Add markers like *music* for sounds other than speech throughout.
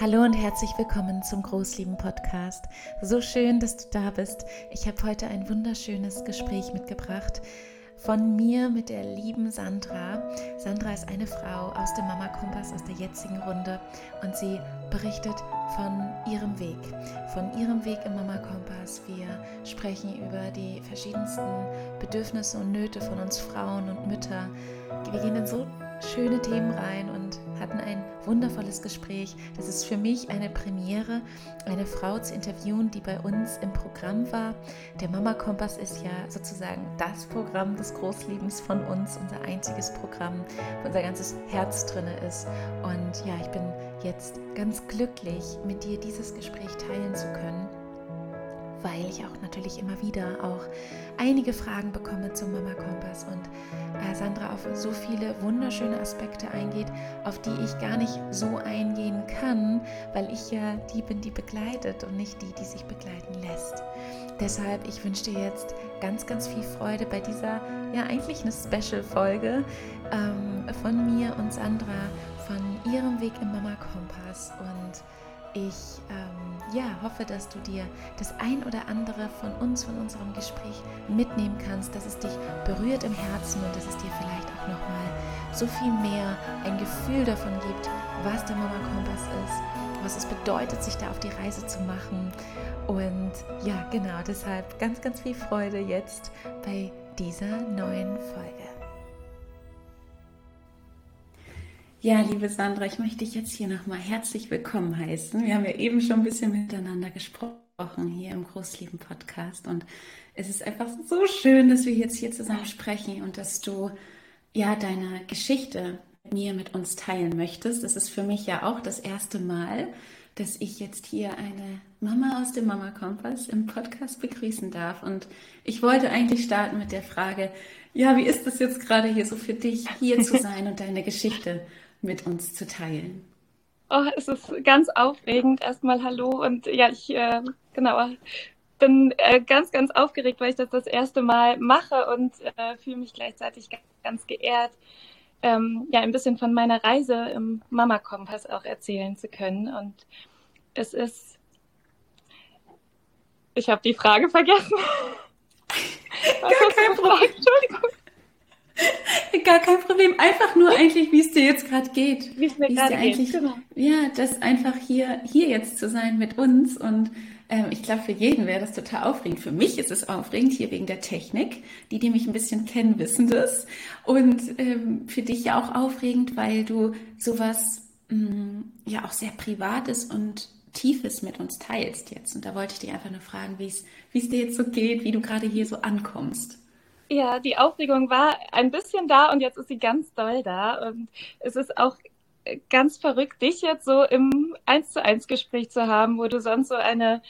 Hallo und herzlich willkommen zum Großlieben Podcast. So schön, dass du da bist. Ich habe heute ein wunderschönes Gespräch mitgebracht von mir mit der lieben Sandra. Sandra ist eine Frau aus dem Mama Kompass aus der jetzigen Runde und sie berichtet von ihrem Weg, von ihrem Weg im Mama Kompass. Wir sprechen über die verschiedensten Bedürfnisse und Nöte von uns Frauen und Mütter. Wir gehen in so schöne Themen rein und hatten ein wundervolles Gespräch. Das ist für mich eine Premiere, eine Frau zu interviewen, die bei uns im Programm war. Der Mama Kompass ist ja sozusagen das Programm des Großlebens von uns, unser einziges Programm, wo unser ganzes Herz drin ist. Und ja, ich bin jetzt ganz glücklich, mit dir dieses Gespräch teilen zu können weil ich auch natürlich immer wieder auch einige Fragen bekomme zum Mama Kompass und äh, Sandra auf so viele wunderschöne Aspekte eingeht, auf die ich gar nicht so eingehen kann, weil ich ja die bin, die begleitet und nicht die, die sich begleiten lässt. Deshalb, ich wünsche dir jetzt ganz, ganz viel Freude bei dieser, ja eigentlich eine Special-Folge ähm, von mir und Sandra, von ihrem Weg im Mama Kompass und ich ähm, ja, hoffe, dass du dir das ein oder andere von uns, von unserem Gespräch mitnehmen kannst, dass es dich berührt im Herzen und dass es dir vielleicht auch nochmal so viel mehr ein Gefühl davon gibt, was der Mama Kompass ist, was es bedeutet, sich da auf die Reise zu machen. Und ja, genau, deshalb ganz, ganz viel Freude jetzt bei dieser neuen Folge. Ja, liebe Sandra, ich möchte dich jetzt hier nochmal herzlich willkommen heißen. Wir haben ja eben schon ein bisschen miteinander gesprochen hier im Großlieben Podcast und es ist einfach so schön, dass wir jetzt hier zusammen sprechen und dass du ja deine Geschichte mit mir mit uns teilen möchtest. Das ist für mich ja auch das erste Mal, dass ich jetzt hier eine Mama aus dem Mama Kompass im Podcast begrüßen darf und ich wollte eigentlich starten mit der Frage, ja, wie ist das jetzt gerade hier so für dich, hier zu *laughs* sein und deine Geschichte mit uns zu teilen. Oh, es ist ganz aufregend. Erstmal Hallo und ja, ich äh, genau bin äh, ganz, ganz aufgeregt, weil ich das das erste Mal mache und äh, fühle mich gleichzeitig ganz, ganz geehrt, ähm, ja, ein bisschen von meiner Reise im Mama Kompass auch erzählen zu können. Und es ist, ich habe die Frage vergessen. *laughs* Gar kein *laughs* Problem. *laughs* Gar kein Problem. Einfach nur eigentlich, wie es dir jetzt gerade geht. Wie es mir gerade geht. Genau. Ja, das einfach hier, hier jetzt zu sein mit uns. Und ähm, ich glaube, für jeden wäre das total aufregend. Für mich ist es aufregend, hier wegen der Technik. Die, die mich ein bisschen kennen, wissen das. Und ähm, für dich ja auch aufregend, weil du sowas mh, mm, ja auch sehr Privates und Tiefes mit uns teilst jetzt. Und da wollte ich dich einfach nur fragen, wie es dir jetzt so geht, wie du gerade hier so ankommst. Ja, die Aufregung war ein bisschen da und jetzt ist sie ganz doll da. Und es ist auch ganz verrückt, dich jetzt so im Eins zu eins Gespräch zu haben, wo du sonst so eine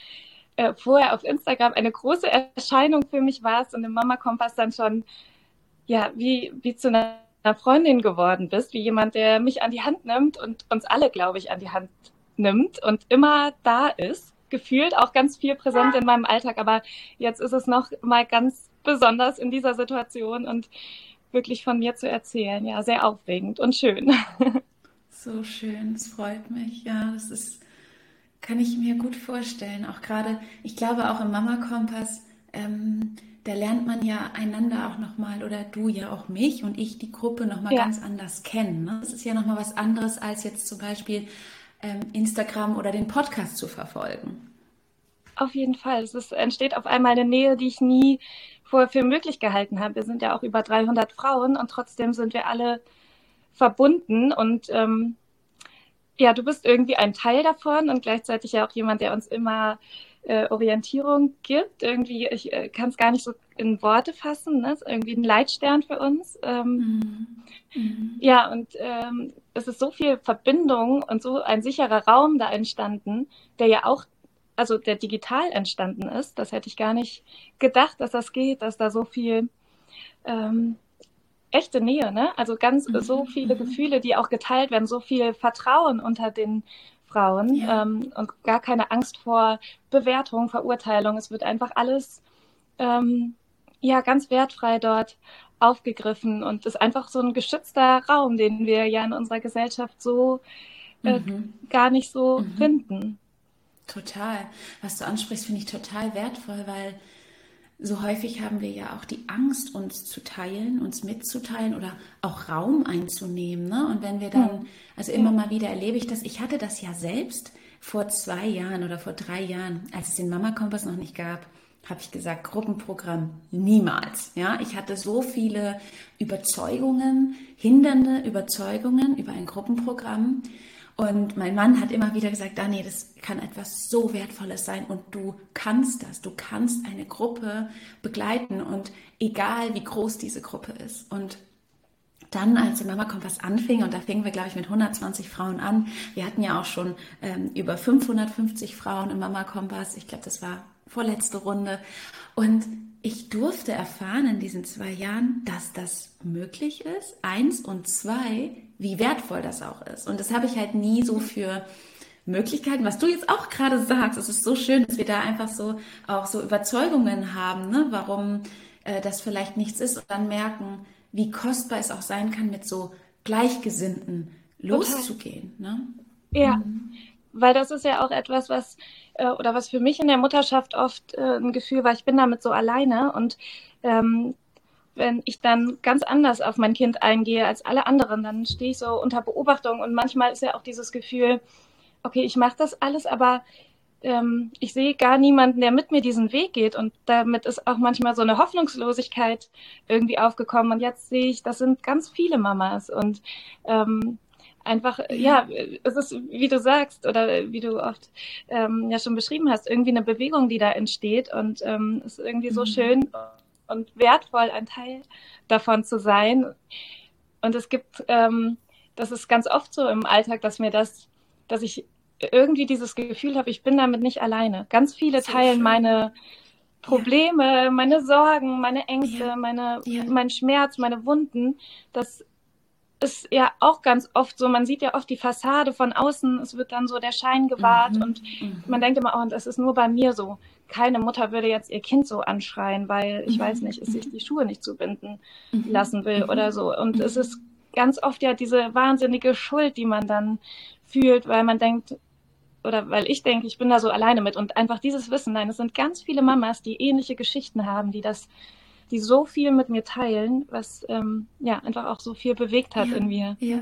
äh, vorher auf Instagram eine große Erscheinung für mich warst und im Mama Kompass dann schon ja wie wie zu einer Freundin geworden bist, wie jemand, der mich an die Hand nimmt und uns alle, glaube ich, an die Hand nimmt und immer da ist gefühlt auch ganz viel präsent in meinem Alltag, aber jetzt ist es noch mal ganz besonders in dieser Situation und wirklich von mir zu erzählen. Ja, sehr aufregend und schön. *laughs* So schön, es freut mich. Ja, das ist, kann ich mir gut vorstellen. Auch gerade, ich glaube auch im Mama Kompass, ähm, da lernt man ja einander auch nochmal oder du ja auch mich und ich die Gruppe nochmal ja. ganz anders kennen. Ne? Das ist ja nochmal was anderes als jetzt zum Beispiel ähm, Instagram oder den Podcast zu verfolgen. Auf jeden Fall. Es ist, entsteht auf einmal eine Nähe, die ich nie vorher für möglich gehalten habe. Wir sind ja auch über 300 Frauen und trotzdem sind wir alle verbunden und ähm, ja, du bist irgendwie ein Teil davon und gleichzeitig ja auch jemand, der uns immer äh, Orientierung gibt. Irgendwie, ich äh, kann es gar nicht so in Worte fassen, ne? ist irgendwie ein Leitstern für uns. Ähm, mhm. mhm. Ja, und ähm, es ist so viel Verbindung und so ein sicherer Raum da entstanden, der ja auch, also der digital entstanden ist. Das hätte ich gar nicht gedacht, dass das geht, dass da so viel ähm, echte Nähe, ne? Also ganz mhm. so viele mhm. Gefühle, die auch geteilt werden, so viel Vertrauen unter den Frauen ja. ähm, und gar keine Angst vor Bewertung, Verurteilung. Es wird einfach alles ähm, ja ganz wertfrei dort aufgegriffen und ist einfach so ein geschützter Raum, den wir ja in unserer Gesellschaft so äh, mhm. gar nicht so mhm. finden. Total. Was du ansprichst, finde ich total wertvoll, weil so häufig haben wir ja auch die Angst, uns zu teilen, uns mitzuteilen oder auch Raum einzunehmen. Ne? Und wenn wir dann, also immer mal wieder erlebe ich das, ich hatte das ja selbst vor zwei Jahren oder vor drei Jahren, als es den Mama Kompass noch nicht gab, habe ich gesagt, Gruppenprogramm niemals. Ja, ich hatte so viele Überzeugungen, hindernde Überzeugungen über ein Gruppenprogramm. Und mein Mann hat immer wieder gesagt, Dani, das kann etwas so Wertvolles sein und du kannst das. Du kannst eine Gruppe begleiten und egal wie groß diese Gruppe ist. Und dann, als die Mama Kompass anfing, und da fingen wir, glaube ich, mit 120 Frauen an. Wir hatten ja auch schon ähm, über 550 Frauen im Mama Kompass. Ich glaube, das war vorletzte Runde. Und ich durfte erfahren in diesen zwei Jahren, dass das möglich ist. Eins und zwei, wie wertvoll das auch ist. Und das habe ich halt nie so für Möglichkeiten, was du jetzt auch gerade sagst. Es ist so schön, dass wir da einfach so auch so Überzeugungen haben, ne, warum äh, das vielleicht nichts ist und dann merken, wie kostbar es auch sein kann, mit so Gleichgesinnten loszugehen. Ne? Ja, mhm. weil das ist ja auch etwas, was äh, oder was für mich in der Mutterschaft oft äh, ein Gefühl war, ich bin damit so alleine und ähm, wenn ich dann ganz anders auf mein Kind eingehe als alle anderen, dann stehe ich so unter Beobachtung und manchmal ist ja auch dieses Gefühl, okay, ich mache das alles, aber ähm, ich sehe gar niemanden, der mit mir diesen Weg geht. Und damit ist auch manchmal so eine Hoffnungslosigkeit irgendwie aufgekommen. Und jetzt sehe ich, das sind ganz viele Mamas. Und ähm, einfach, ja, es ist, wie du sagst, oder wie du oft ähm, ja schon beschrieben hast, irgendwie eine Bewegung, die da entsteht. Und ähm, es ist irgendwie so mhm. schön und wertvoll, ein Teil davon zu sein. Und es gibt, ähm, das ist ganz oft so im Alltag, dass mir das, dass ich irgendwie dieses Gefühl habe, ich bin damit nicht alleine. Ganz viele so teilen schön. meine Probleme, ja. meine Sorgen, meine Ängste, ja. meine, ja. mein Schmerz, meine Wunden. Das ist ja auch ganz oft so, man sieht ja oft die Fassade von außen, es wird dann so der Schein gewahrt mhm. und mhm. man denkt immer, oh, das ist nur bei mir so. Keine Mutter würde jetzt ihr Kind so anschreien, weil ich mhm. weiß nicht, es sich mhm. die Schuhe nicht zubinden mhm. lassen will oder mhm. so. Und es ist ganz oft ja diese wahnsinnige Schuld, die man dann fühlt, weil man denkt, oder weil ich denke, ich bin da so alleine mit und einfach dieses Wissen, nein, es sind ganz viele Mamas, die ähnliche Geschichten haben, die das, die so viel mit mir teilen, was ähm, ja einfach auch so viel bewegt hat ja, in mir. Ja,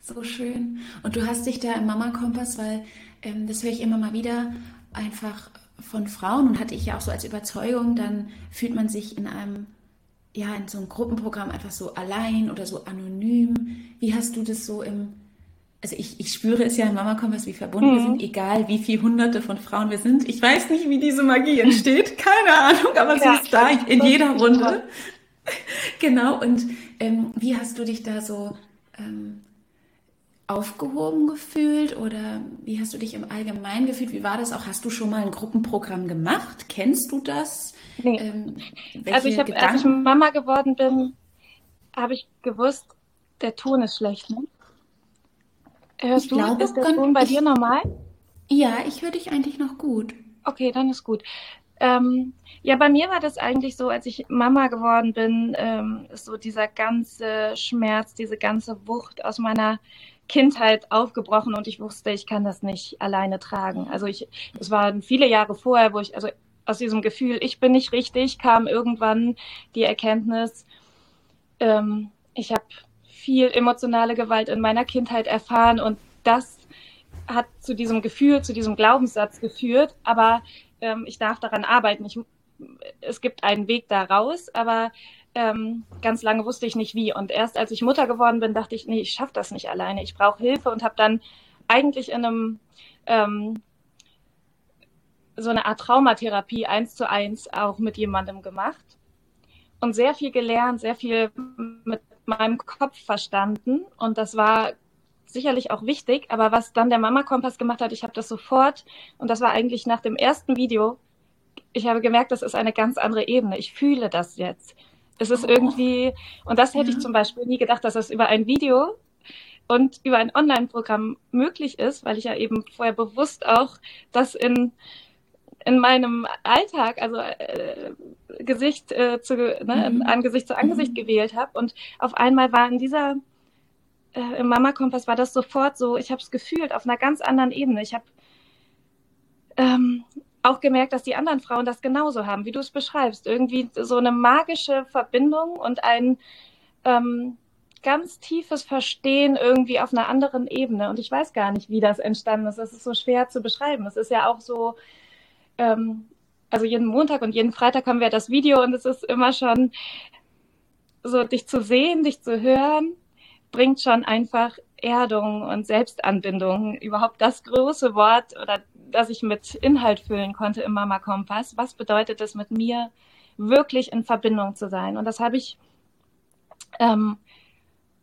so schön. Und du hast dich da im Mama Kompass, weil ähm, das höre ich immer mal wieder einfach von Frauen und hatte ich ja auch so als Überzeugung, dann fühlt man sich in einem ja in so einem Gruppenprogramm einfach so allein oder so anonym. Wie hast du das so im also ich, ich spüre es ja in Mama Kompass, wie verbunden mhm. wir sind, egal wie viele hunderte von Frauen wir sind. Ich weiß nicht, wie diese Magie *laughs* entsteht, keine Ahnung, aber ja, sie ist da in jeder Runde. *laughs* genau, und ähm, wie hast du dich da so ähm, aufgehoben gefühlt oder wie hast du dich im Allgemeinen gefühlt? Wie war das auch? Hast du schon mal ein Gruppenprogramm gemacht? Kennst du das? Nee. Ähm, also ich habe, als ich Mama geworden bin, habe ich gewusst, der Ton ist schlecht. Ne? Hörst ich du, glaube, ist der Ton bei ich, dir normal? Ja, ich höre dich eigentlich noch gut. Okay, dann ist gut. Ähm, ja, bei mir war das eigentlich so, als ich Mama geworden bin, ähm, ist so dieser ganze Schmerz, diese ganze Wucht aus meiner Kindheit aufgebrochen und ich wusste, ich kann das nicht alleine tragen. Also ich, es waren viele Jahre vorher, wo ich, also aus diesem Gefühl, ich bin nicht richtig, kam irgendwann die Erkenntnis, ähm, ich habe viel emotionale Gewalt in meiner Kindheit erfahren und das hat zu diesem Gefühl, zu diesem Glaubenssatz geführt. Aber ähm, ich darf daran arbeiten. Ich, es gibt einen Weg da raus, aber ähm, ganz lange wusste ich nicht wie. Und erst als ich Mutter geworden bin, dachte ich, nee, ich schaffe das nicht alleine. Ich brauche Hilfe und habe dann eigentlich in einem ähm, so eine Art Traumatherapie eins zu eins auch mit jemandem gemacht und sehr viel gelernt, sehr viel mit meinem Kopf verstanden und das war sicherlich auch wichtig, aber was dann der Mama Kompass gemacht hat, ich habe das sofort und das war eigentlich nach dem ersten Video, ich habe gemerkt, das ist eine ganz andere Ebene. Ich fühle das jetzt. Es ist oh. irgendwie, und das hätte ja. ich zum Beispiel nie gedacht, dass das über ein Video und über ein Online-Programm möglich ist, weil ich ja eben vorher bewusst auch das in in meinem Alltag, also äh, Gesicht äh, zu, ne, mhm. Angesicht zu Angesicht mhm. gewählt habe. Und auf einmal war in dieser äh, im Mama Kompass war das sofort so, ich habe es gefühlt auf einer ganz anderen Ebene. Ich habe ähm, auch gemerkt, dass die anderen Frauen das genauso haben, wie du es beschreibst. Irgendwie so eine magische Verbindung und ein ähm, ganz tiefes Verstehen irgendwie auf einer anderen Ebene. Und ich weiß gar nicht, wie das entstanden ist. Das ist so schwer zu beschreiben. Es ist ja auch so, ähm, also jeden Montag und jeden Freitag haben wir das Video und es ist immer schon so, dich zu sehen, dich zu hören, bringt schon einfach Erdung und Selbstanbindung. Überhaupt das große Wort oder das ich mit Inhalt füllen konnte im Mama Kompass. Was bedeutet es mit mir wirklich in Verbindung zu sein? Und das habe ich ähm,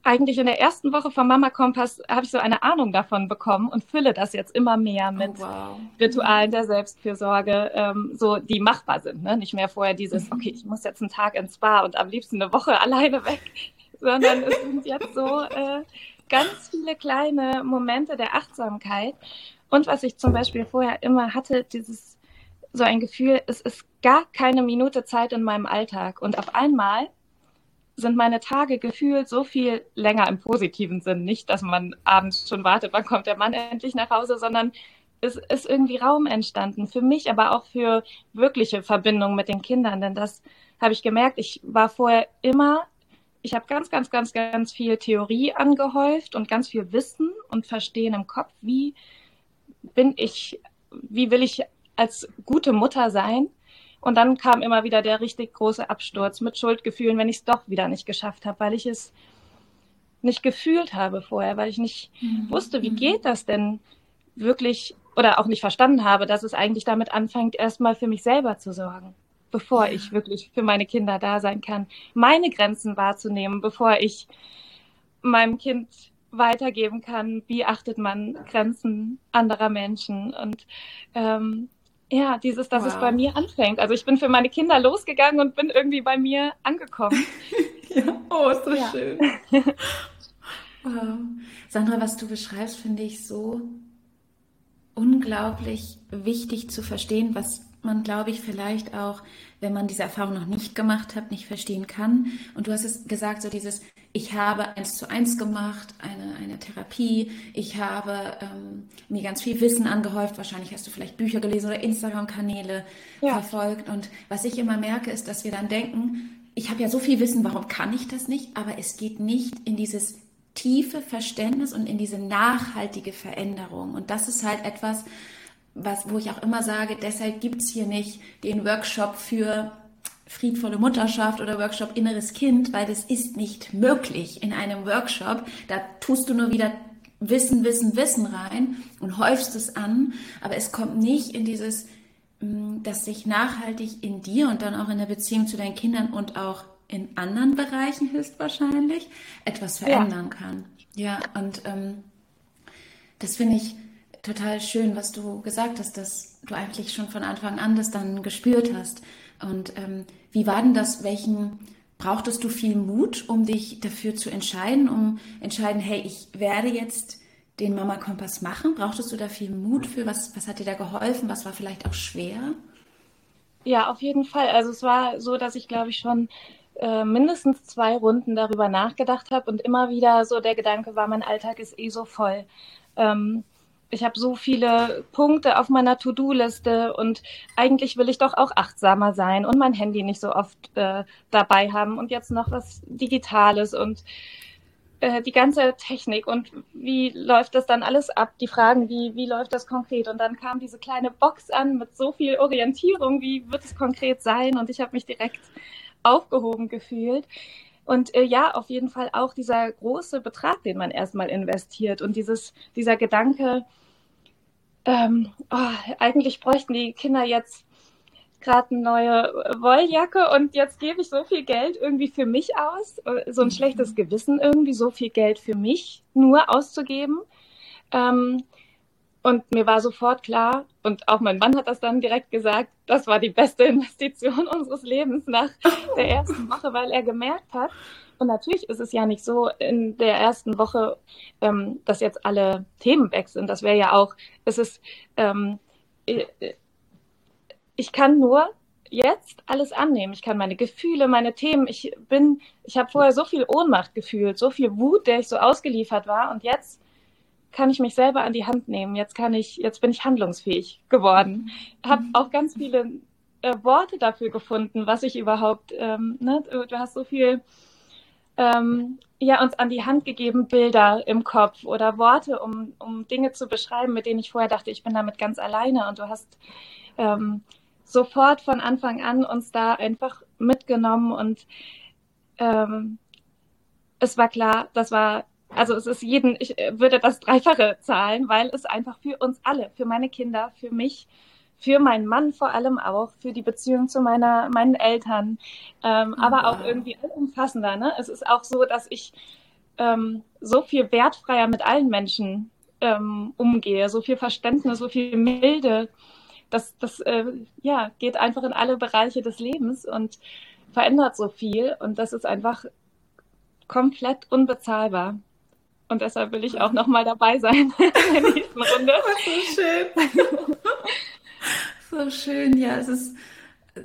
eigentlich in der ersten Woche vom Mama Kompass habe ich so eine Ahnung davon bekommen und fülle das jetzt immer mehr mit oh, wow. Ritualen der Selbstfürsorge, ähm, so die machbar sind. Ne? Nicht mehr vorher dieses, mhm. okay, ich muss jetzt einen Tag ins Spa und am liebsten eine Woche *laughs* alleine weg, sondern es sind jetzt so äh, ganz viele kleine Momente der Achtsamkeit. Und was ich zum Beispiel vorher immer hatte, dieses so ein Gefühl, es ist gar keine Minute Zeit in meinem Alltag. Und auf einmal sind meine Tage gefühlt so viel länger im positiven Sinn. Nicht, dass man abends schon wartet, wann kommt der Mann endlich nach Hause, sondern es ist irgendwie Raum entstanden. Für mich, aber auch für wirkliche Verbindungen mit den Kindern. Denn das habe ich gemerkt. Ich war vorher immer, ich habe ganz, ganz, ganz, ganz viel Theorie angehäuft und ganz viel Wissen und Verstehen im Kopf. Wie bin ich, wie will ich als gute Mutter sein? Und dann kam immer wieder der richtig große Absturz mit Schuldgefühlen, wenn ich es doch wieder nicht geschafft habe, weil ich es nicht gefühlt habe vorher, weil ich nicht mhm. wusste, wie mhm. geht das denn wirklich oder auch nicht verstanden habe, dass es eigentlich damit anfängt, erstmal für mich selber zu sorgen, bevor ja. ich wirklich für meine Kinder da sein kann, meine Grenzen wahrzunehmen, bevor ich meinem Kind weitergeben kann, wie achtet man Grenzen anderer Menschen und ähm, ja, dieses, dass wow. es bei mir anfängt. Also ich bin für meine Kinder losgegangen und bin irgendwie bei mir angekommen. *laughs* ja, oh, ist das ja. schön. wow. *laughs* Sandra, was du beschreibst, finde ich so unglaublich wichtig zu verstehen, was man, glaube ich, vielleicht auch, wenn man diese Erfahrung noch nicht gemacht hat, nicht verstehen kann. Und du hast es gesagt, so dieses, ich habe eins zu eins gemacht, eine, eine Therapie, ich habe ähm, mir ganz viel Wissen angehäuft, wahrscheinlich hast du vielleicht Bücher gelesen oder Instagram-Kanäle ja. verfolgt. Und was ich immer merke, ist, dass wir dann denken, ich habe ja so viel Wissen, warum kann ich das nicht? Aber es geht nicht in dieses tiefe Verständnis und in diese nachhaltige Veränderung. Und das ist halt etwas, was, wo ich auch immer sage, deshalb gibt es hier nicht den Workshop für friedvolle Mutterschaft oder Workshop inneres Kind, weil das ist nicht möglich in einem Workshop. Da tust du nur wieder Wissen, Wissen, Wissen rein und häufst es an, aber es kommt nicht in dieses, mm, dass sich nachhaltig in dir und dann auch in der Beziehung zu deinen Kindern und auch in anderen Bereichen höchstwahrscheinlich etwas verändern ja. kann. Ja, und ähm, das finde ich total schön, was du gesagt hast, dass du eigentlich schon von Anfang an das dann gespürt hast. Und ähm, wie war denn das? Welchen brauchtest du viel Mut, um dich dafür zu entscheiden, um entscheiden, hey, ich werde jetzt den Mama Kompass machen? Brauchtest du da viel Mut für? Was, was hat dir da geholfen? Was war vielleicht auch schwer? Ja, auf jeden Fall. Also es war so, dass ich glaube ich schon äh, mindestens zwei Runden darüber nachgedacht habe und immer wieder so der Gedanke war, mein Alltag ist eh so voll. Ähm, ich habe so viele Punkte auf meiner To-Do-Liste und eigentlich will ich doch auch achtsamer sein und mein Handy nicht so oft äh, dabei haben und jetzt noch was Digitales und äh, die ganze Technik und wie läuft das dann alles ab? Die Fragen, wie, wie läuft das konkret? Und dann kam diese kleine Box an mit so viel Orientierung, wie wird es konkret sein? Und ich habe mich direkt aufgehoben gefühlt. Und äh, ja, auf jeden Fall auch dieser große Betrag, den man erstmal investiert und dieses, dieser Gedanke, ähm, oh, eigentlich bräuchten die Kinder jetzt gerade eine neue Wolljacke und jetzt gebe ich so viel Geld irgendwie für mich aus, äh, so ein schlechtes Gewissen irgendwie, so viel Geld für mich nur auszugeben. Ähm, und mir war sofort klar, und auch mein Mann hat das dann direkt gesagt, das war die beste *laughs* Investition unseres Lebens nach der ersten Woche, weil er gemerkt hat, und natürlich ist es ja nicht so in der ersten Woche, ähm, dass jetzt alle Themen weg sind. Das wäre ja auch, es ist, ähm, ich kann nur jetzt alles annehmen. Ich kann meine Gefühle, meine Themen. Ich bin, ich habe vorher so viel Ohnmacht gefühlt, so viel Wut, der ich so ausgeliefert war. Und jetzt kann ich mich selber an die Hand nehmen. Jetzt kann ich, jetzt bin ich handlungsfähig geworden. Habe mhm. auch ganz viele äh, Worte dafür gefunden, was ich überhaupt, ähm, ne, du hast so viel ähm, ja, uns an die Hand gegeben, Bilder im Kopf oder Worte, um, um Dinge zu beschreiben, mit denen ich vorher dachte, ich bin damit ganz alleine. Und du hast ähm, sofort von Anfang an uns da einfach mitgenommen und ähm, es war klar, das war, also es ist jeden, ich würde das Dreifache zahlen, weil es einfach für uns alle, für meine Kinder, für mich, für meinen Mann vor allem auch, für die Beziehung zu meiner, meinen Eltern, ähm, oh, aber auch irgendwie umfassender. Ne? Es ist auch so, dass ich ähm, so viel wertfreier mit allen Menschen ähm, umgehe, so viel Verständnis, so viel Milde. Das, das äh, ja, geht einfach in alle Bereiche des Lebens und verändert so viel. Und das ist einfach komplett unbezahlbar. Und deshalb will ich auch nochmal dabei sein *laughs* in der nächsten Runde. so schön. so schön, ja. Es ist,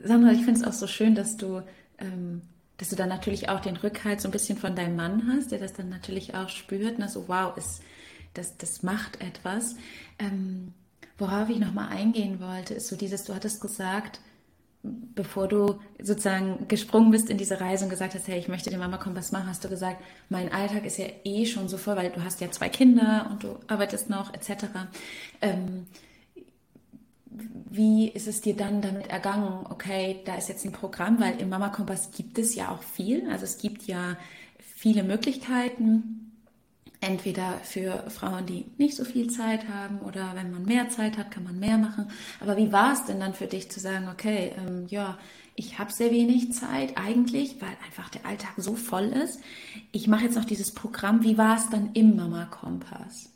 Sandra, ich finde es auch so schön, dass du, ähm, dass du dann natürlich auch den Rückhalt so ein bisschen von deinem Mann hast, der das dann natürlich auch spürt. Ne? So, wow, ist, das, das macht etwas. Ähm, worauf ich nochmal eingehen wollte, ist so dieses, du hattest gesagt, bevor du sozusagen gesprungen bist in diese Reise und gesagt hast, hey, ich möchte den Mama Kompass machen, hast du gesagt, mein Alltag ist ja eh schon so voll, weil du hast ja zwei Kinder und du arbeitest noch, etc. Ähm, wie ist es dir dann damit ergangen? Okay, da ist jetzt ein Programm, weil im Mama Kompass gibt es ja auch viel. Also es gibt ja viele Möglichkeiten, entweder für Frauen, die nicht so viel Zeit haben oder wenn man mehr Zeit hat, kann man mehr machen. Aber wie war es denn dann für dich zu sagen, okay, ähm, ja, ich habe sehr wenig Zeit eigentlich, weil einfach der Alltag so voll ist. Ich mache jetzt noch dieses Programm. Wie war es dann im Mama Kompass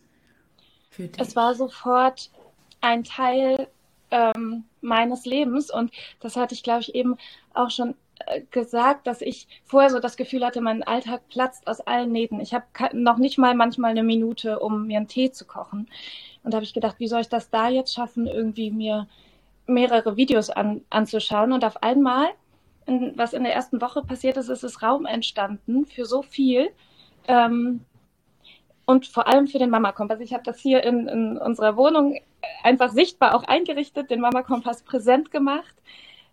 für dich? Es war sofort ein Teil ähm, meines Lebens und das hatte ich, glaube ich, eben auch schon gesagt, dass ich vorher so das Gefühl hatte, mein Alltag platzt aus allen Nähten. Ich habe noch nicht mal manchmal eine Minute, um mir einen Tee zu kochen. Und da habe ich gedacht, wie soll ich das da jetzt schaffen, irgendwie mir mehrere Videos an, anzuschauen. Und auf einmal, in, was in der ersten Woche passiert ist, ist es Raum entstanden für so viel. Ähm, und vor allem für den Mama-Kompass. Ich habe das hier in, in unserer Wohnung einfach sichtbar auch eingerichtet, den Mama-Kompass präsent gemacht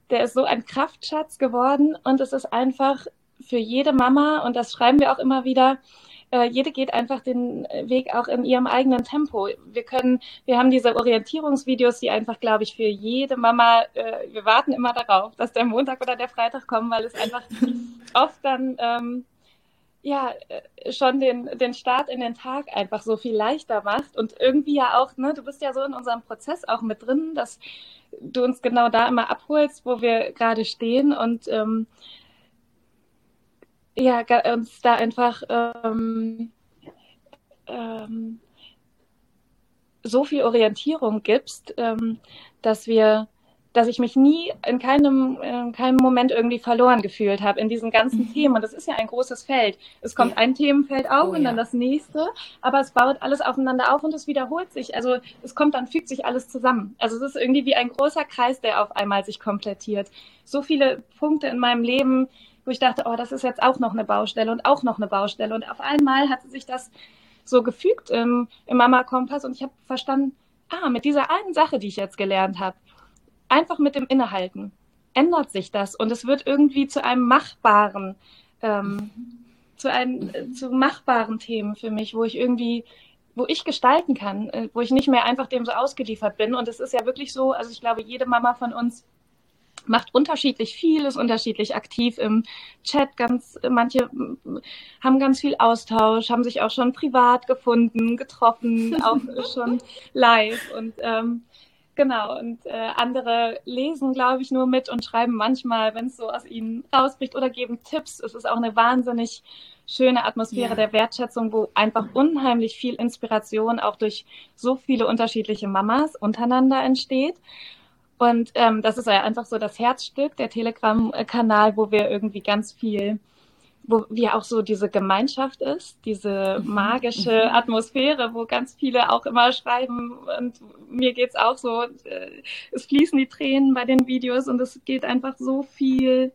der ist so ein Kraftschatz geworden und es ist einfach für jede Mama, und das schreiben wir auch immer wieder, äh, jede geht einfach den Weg auch in ihrem eigenen Tempo. Wir können, wir haben diese Orientierungsvideos, die einfach, glaube ich, für jede Mama, äh, wir warten immer darauf, dass der Montag oder der Freitag kommen, weil es einfach oft dann ähm, ja äh, schon den, den Start in den Tag einfach so viel leichter macht und irgendwie ja auch, ne, du bist ja so in unserem Prozess auch mit drin, dass du uns genau da immer abholst, wo wir gerade stehen und ähm, ja, uns da einfach ähm, ähm, so viel Orientierung gibst, ähm, dass wir dass ich mich nie in keinem, in keinem Moment irgendwie verloren gefühlt habe in diesen ganzen mhm. Themen. Und das ist ja ein großes Feld. Es kommt ja. ein Themenfeld auf oh, und dann ja. das nächste, aber es baut alles aufeinander auf und es wiederholt sich. Also es kommt dann, fügt sich alles zusammen. Also es ist irgendwie wie ein großer Kreis, der auf einmal sich komplettiert. So viele Punkte in meinem Leben, wo ich dachte, oh, das ist jetzt auch noch eine Baustelle und auch noch eine Baustelle. Und auf einmal hat sich das so gefügt im, im Mama Kompass und ich habe verstanden, ah, mit dieser einen Sache, die ich jetzt gelernt habe, einfach mit dem Innehalten ändert sich das und es wird irgendwie zu einem machbaren, ähm, zu einem äh, zu machbaren Themen für mich, wo ich irgendwie, wo ich gestalten kann, äh, wo ich nicht mehr einfach dem so ausgeliefert bin. Und es ist ja wirklich so, also ich glaube, jede Mama von uns macht unterschiedlich viel, ist unterschiedlich aktiv im Chat. Ganz, manche haben ganz viel Austausch, haben sich auch schon privat gefunden, getroffen, auch *laughs* schon live. Und ähm, Genau, und äh, andere lesen, glaube ich, nur mit und schreiben manchmal, wenn es so aus ihnen rausbricht oder geben Tipps. Es ist auch eine wahnsinnig schöne Atmosphäre ja. der Wertschätzung, wo einfach unheimlich viel Inspiration auch durch so viele unterschiedliche Mamas untereinander entsteht. Und ähm, das ist ja einfach so das Herzstück, der Telegram-Kanal, wo wir irgendwie ganz viel wo wie auch so diese Gemeinschaft ist, diese mhm. magische mhm. Atmosphäre, wo ganz viele auch immer schreiben und mir geht's auch so, äh, es fließen die Tränen bei den Videos und es geht einfach so viel,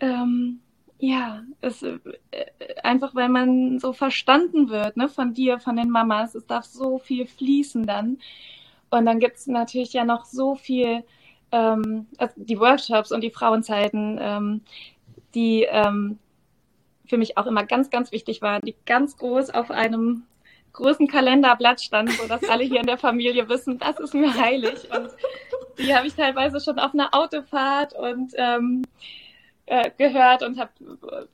ähm, ja, es äh, einfach, weil man so verstanden wird, ne, von dir, von den Mamas, es darf so viel fließen dann und dann gibt's natürlich ja noch so viel ähm, also die Workshops und die Frauenzeiten, ähm, die ähm, für mich auch immer ganz, ganz wichtig waren, die ganz groß auf einem großen Kalenderblatt standen, so dass alle hier in der Familie wissen, das ist mir heilig. Und die habe ich teilweise schon auf einer Autofahrt und ähm, äh, gehört und habe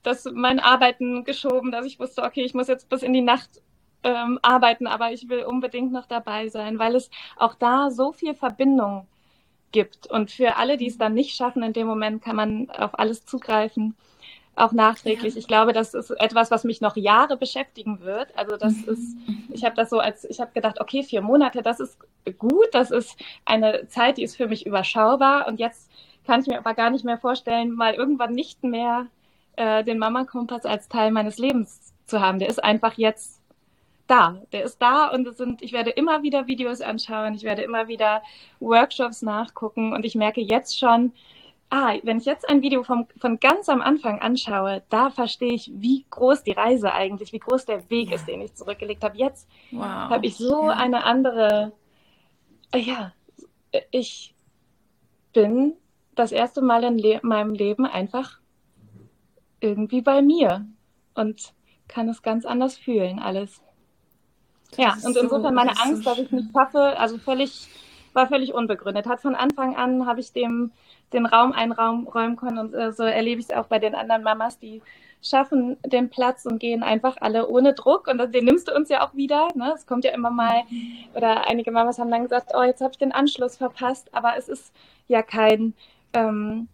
das mein Arbeiten geschoben, dass ich wusste, okay, ich muss jetzt bis in die Nacht ähm, arbeiten, aber ich will unbedingt noch dabei sein, weil es auch da so viel Verbindung gibt. Und für alle, die es dann nicht schaffen, in dem Moment kann man auf alles zugreifen auch nachträglich. Ja. Ich glaube, das ist etwas, was mich noch Jahre beschäftigen wird. Also das mhm. ist, ich habe das so als, ich habe gedacht, okay, vier Monate, das ist gut, das ist eine Zeit, die ist für mich überschaubar. Und jetzt kann ich mir aber gar nicht mehr vorstellen, mal irgendwann nicht mehr äh, den Mama-Kompass als Teil meines Lebens zu haben. Der ist einfach jetzt da. Der ist da und es sind, ich werde immer wieder Videos anschauen, ich werde immer wieder Workshops nachgucken und ich merke jetzt schon, ah, wenn ich jetzt ein Video vom, von ganz am Anfang anschaue, da verstehe ich, wie groß die Reise eigentlich, wie groß der Weg ja. ist, den ich zurückgelegt habe. Jetzt wow. habe ich so ja. eine andere, äh, ja, ich bin das erste Mal in Le meinem Leben einfach irgendwie bei mir und kann es ganz anders fühlen, alles. Das ja, und insofern so, meine Angst, so dass ich nicht schaffe, also völlig, war völlig unbegründet. Hat von Anfang an, habe ich dem den Raum einräumen können. Und äh, so erlebe ich es auch bei den anderen Mamas, die schaffen den Platz und gehen einfach alle ohne Druck. Und den nimmst du uns ja auch wieder. Ne? Es kommt ja immer mal, oder einige Mamas haben dann gesagt, oh, jetzt habe ich den Anschluss verpasst. Aber es ist ja kein, ähm,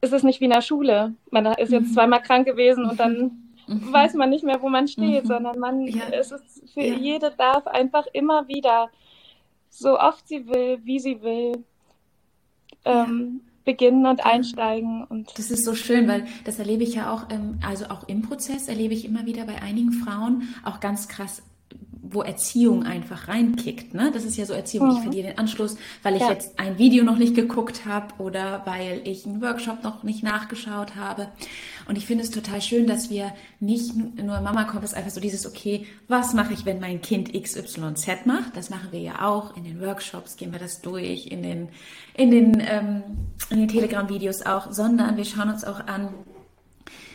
es ist nicht wie in der Schule. Man ist jetzt mhm. zweimal krank gewesen und dann mhm. weiß man nicht mehr, wo man steht, mhm. sondern man, ja. es ist für ja. jede darf einfach immer wieder, so oft sie will, wie sie will, ähm, beginnen und einsteigen. Und das ist so schön, weil das erlebe ich ja auch, also auch im Prozess erlebe ich immer wieder bei einigen Frauen auch ganz krass wo Erziehung einfach reinkickt. Ne? Das ist ja so Erziehung, mhm. ich verliere den Anschluss, weil ich ja. jetzt ein Video noch nicht geguckt habe oder weil ich einen Workshop noch nicht nachgeschaut habe. Und ich finde es total schön, dass wir nicht nur Mama Kompass einfach so dieses, okay, was mache ich, wenn mein Kind XYZ macht? Das machen wir ja auch in den Workshops, gehen wir das durch, in den, in den, ähm, in den Telegram-Videos auch, sondern wir schauen uns auch an,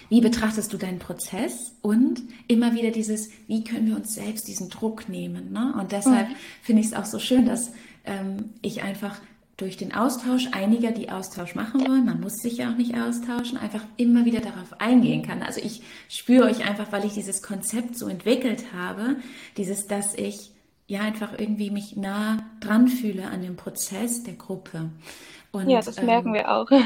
wie betrachtest du deinen Prozess und immer wieder dieses, wie können wir uns selbst diesen Druck nehmen? Ne? Und deshalb mhm. finde ich es auch so schön, dass ähm, ich einfach durch den Austausch einiger, die Austausch machen wollen, man muss sich ja auch nicht austauschen, einfach immer wieder darauf eingehen kann. Also ich spüre euch einfach, weil ich dieses Konzept so entwickelt habe, dieses, dass ich ja einfach irgendwie mich nah dran fühle an dem Prozess der Gruppe. Und, ja, das ähm, merken wir auch. *laughs* ja.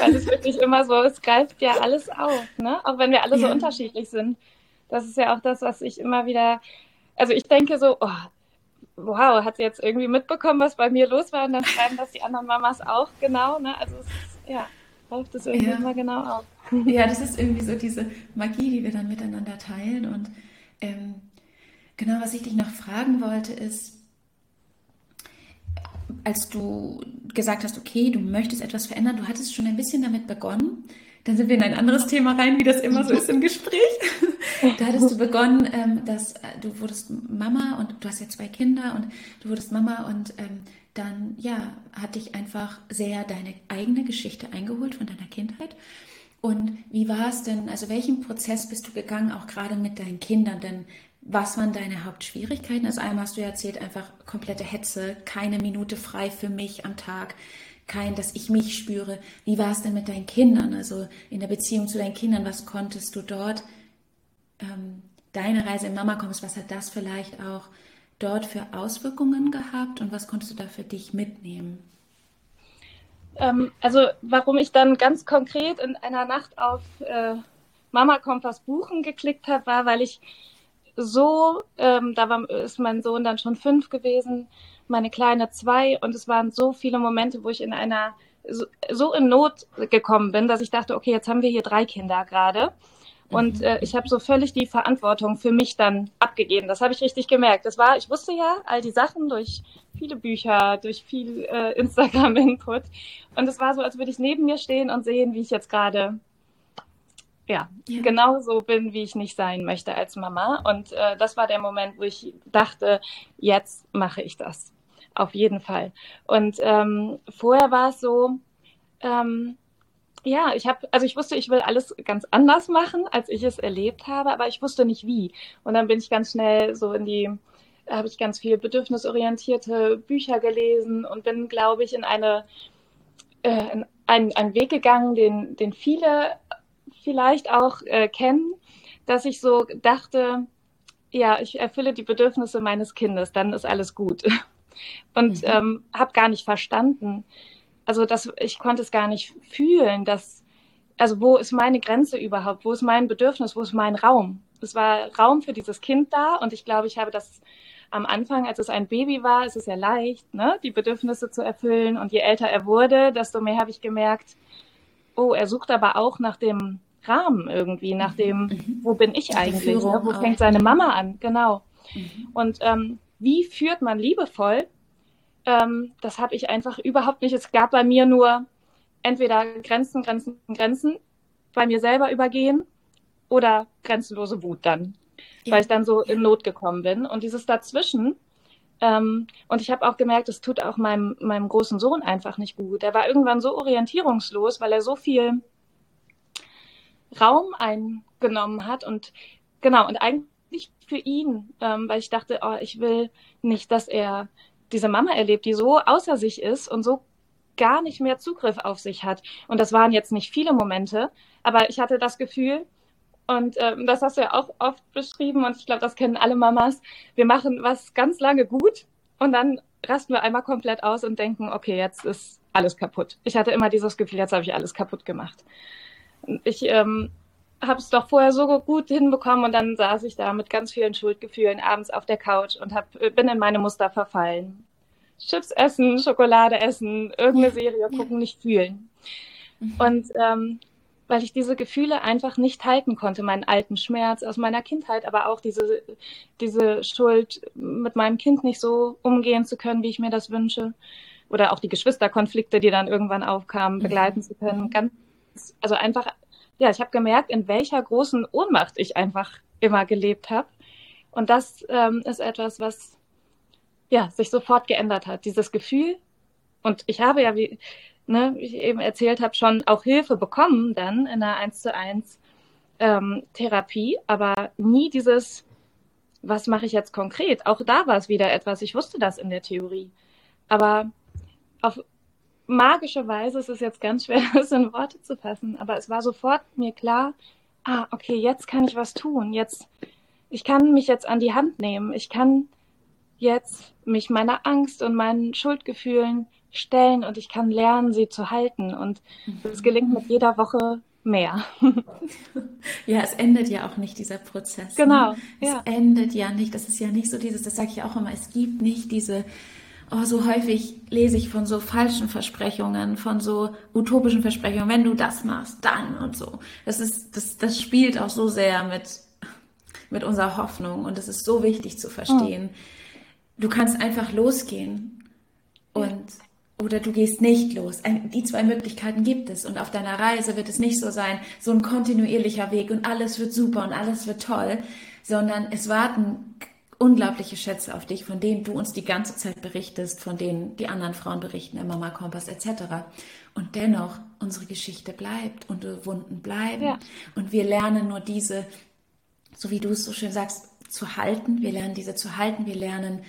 Weil es wirklich immer so, es greift ja alles auf, ne? Auch wenn wir alle ja. so unterschiedlich sind. Das ist ja auch das, was ich immer wieder, also ich denke so, oh, wow, hat sie jetzt irgendwie mitbekommen, was bei mir los war? Und dann schreiben das die anderen Mamas auch genau, ne? Also es ist, ja, läuft das irgendwie ja. immer genau auf. Ja, das ist irgendwie so diese Magie, die wir dann miteinander teilen. Und ähm, genau, was ich dich noch fragen wollte, ist, als du gesagt hast, okay, du möchtest etwas verändern, du hattest schon ein bisschen damit begonnen. Dann sind wir in ein anderes Thema rein, wie das immer so ist im Gespräch. da hattest du begonnen, ähm, dass äh, du wurdest Mama und du hast ja zwei Kinder und du wurdest Mama und ähm, dann, ja, hat dich einfach sehr deine eigene Geschichte eingeholt von deiner Kindheit. Und wie war es denn, also welchen Prozess bist du gegangen, auch gerade mit deinen Kindern? Denn was waren deine Hauptschwierigkeiten? Also einmal hast du erzählt, einfach komplette Hetze, keine Minute frei für mich am Tag, kein, dass ich mich spüre. Wie war es denn mit deinen Kindern? Also in der Beziehung zu deinen Kindern, was konntest du dort, ähm, deine Reise im Mama kommst, was hat das vielleicht auch dort für Auswirkungen gehabt und was konntest du da für dich mitnehmen? Ähm, also warum ich dann ganz konkret in einer Nacht auf äh, Mama Kompass buchen geklickt habe, war, weil ich so, ähm, da war, ist mein Sohn dann schon fünf gewesen, meine kleine zwei und es waren so viele Momente, wo ich in einer so, so in Not gekommen bin, dass ich dachte, okay, jetzt haben wir hier drei Kinder gerade. Und mhm. äh, ich habe so völlig die Verantwortung für mich dann abgegeben. Das habe ich richtig gemerkt. Das war, ich wusste ja all die Sachen durch viele Bücher, durch viel äh, Instagram-Input. Und es war so, als würde ich neben mir stehen und sehen, wie ich jetzt gerade ja, ja, genau so bin, wie ich nicht sein möchte als Mama. Und äh, das war der Moment, wo ich dachte, jetzt mache ich das. Auf jeden Fall. Und ähm, vorher war es so, ähm, ja, ich habe, also ich wusste, ich will alles ganz anders machen, als ich es erlebt habe, aber ich wusste nicht wie. Und dann bin ich ganz schnell so in die, habe ich ganz viel bedürfnisorientierte Bücher gelesen und bin, glaube ich, in eine, äh, in einen, einen Weg gegangen, den, den viele vielleicht auch äh, kennen, dass ich so dachte, ja, ich erfülle die Bedürfnisse meines Kindes, dann ist alles gut. *laughs* Und mhm. ähm, habe gar nicht verstanden, also das, ich konnte es gar nicht fühlen, dass, also wo ist meine Grenze überhaupt? Wo ist mein Bedürfnis? Wo ist mein Raum? Es war Raum für dieses Kind da und ich glaube, ich habe das am Anfang, als es ein Baby war, ist es ja leicht, ne, die Bedürfnisse zu erfüllen. Und je älter er wurde, desto mehr habe ich gemerkt, oh, er sucht aber auch nach dem Rahmen irgendwie, nach mhm. dem, mhm. wo bin ich eigentlich? Ne? Wo fängt seine Mama an? Genau. Mhm. Und ähm, wie führt man liebevoll? Ähm, das habe ich einfach überhaupt nicht. Es gab bei mir nur entweder Grenzen, Grenzen, Grenzen bei mir selber übergehen oder grenzenlose Wut dann, ja. weil ich dann so in Not gekommen bin. Und dieses dazwischen, ähm, und ich habe auch gemerkt, es tut auch meinem, meinem großen Sohn einfach nicht gut. Er war irgendwann so orientierungslos, weil er so viel Raum eingenommen hat und genau, und eigentlich für ihn, ähm, weil ich dachte, oh, ich will nicht, dass er diese Mama erlebt, die so außer sich ist und so gar nicht mehr Zugriff auf sich hat. Und das waren jetzt nicht viele Momente, aber ich hatte das Gefühl, und ähm, das hast du ja auch oft beschrieben, und ich glaube, das kennen alle Mamas, wir machen was ganz lange gut und dann rasten wir einmal komplett aus und denken, okay, jetzt ist alles kaputt. Ich hatte immer dieses Gefühl, jetzt habe ich alles kaputt gemacht ich ähm, habe es doch vorher so gut hinbekommen und dann saß ich da mit ganz vielen Schuldgefühlen abends auf der Couch und hab, äh, bin in meine Muster verfallen. Chips essen, Schokolade essen, irgendeine Serie *laughs* gucken, nicht fühlen. Mhm. Und ähm, weil ich diese Gefühle einfach nicht halten konnte, meinen alten Schmerz aus meiner Kindheit, aber auch diese, diese Schuld, mit meinem Kind nicht so umgehen zu können, wie ich mir das wünsche. Oder auch die Geschwisterkonflikte, die dann irgendwann aufkamen, begleiten zu können. Ganz also einfach, ja, ich habe gemerkt, in welcher großen Ohnmacht ich einfach immer gelebt habe. Und das ähm, ist etwas, was ja sich sofort geändert hat. Dieses Gefühl. Und ich habe ja, wie, ne, wie ich eben erzählt habe, schon auch Hilfe bekommen dann in einer 1 zu 1 ähm, Therapie, aber nie dieses, was mache ich jetzt konkret? Auch da war es wieder etwas, ich wusste das in der Theorie. Aber auf magische Weise, es ist jetzt ganz schwer, *laughs* das in Worte zu fassen, aber es war sofort mir klar, ah, okay, jetzt kann ich was tun. Jetzt, ich kann mich jetzt an die Hand nehmen. Ich kann jetzt mich meiner Angst und meinen Schuldgefühlen stellen und ich kann lernen, sie zu halten. Und es gelingt mit jeder Woche mehr. *laughs* Ja, es endet ja auch nicht dieser Prozess. Ne? Genau. Ne? Es ja. endet ja nicht. Das ist ja nicht so dieses, das sage ich auch immer, es gibt nicht diese oh, so häufig lese ich von so falschen Versprechungen, von so utopischen Versprechungen, wenn du das machst, dann und so. Das ist, das, das spielt auch so sehr mit, mit unserer Hoffnung und es ist so wichtig zu verstehen. Oh. Du kannst einfach losgehen und oder du gehst nicht los. Die zwei Möglichkeiten gibt es. Und auf deiner Reise wird es nicht so sein, so ein kontinuierlicher Weg und alles wird super und alles wird toll, sondern es warten unglaubliche Schätze auf dich, von denen du uns die ganze Zeit berichtest, von denen die anderen Frauen berichten, im Mama Kompass etc. Und dennoch, unsere Geschichte bleibt, unsere Wunden bleiben. Ja. Und wir lernen nur diese, so wie du es so schön sagst, zu halten. Wir lernen diese zu halten. Wir lernen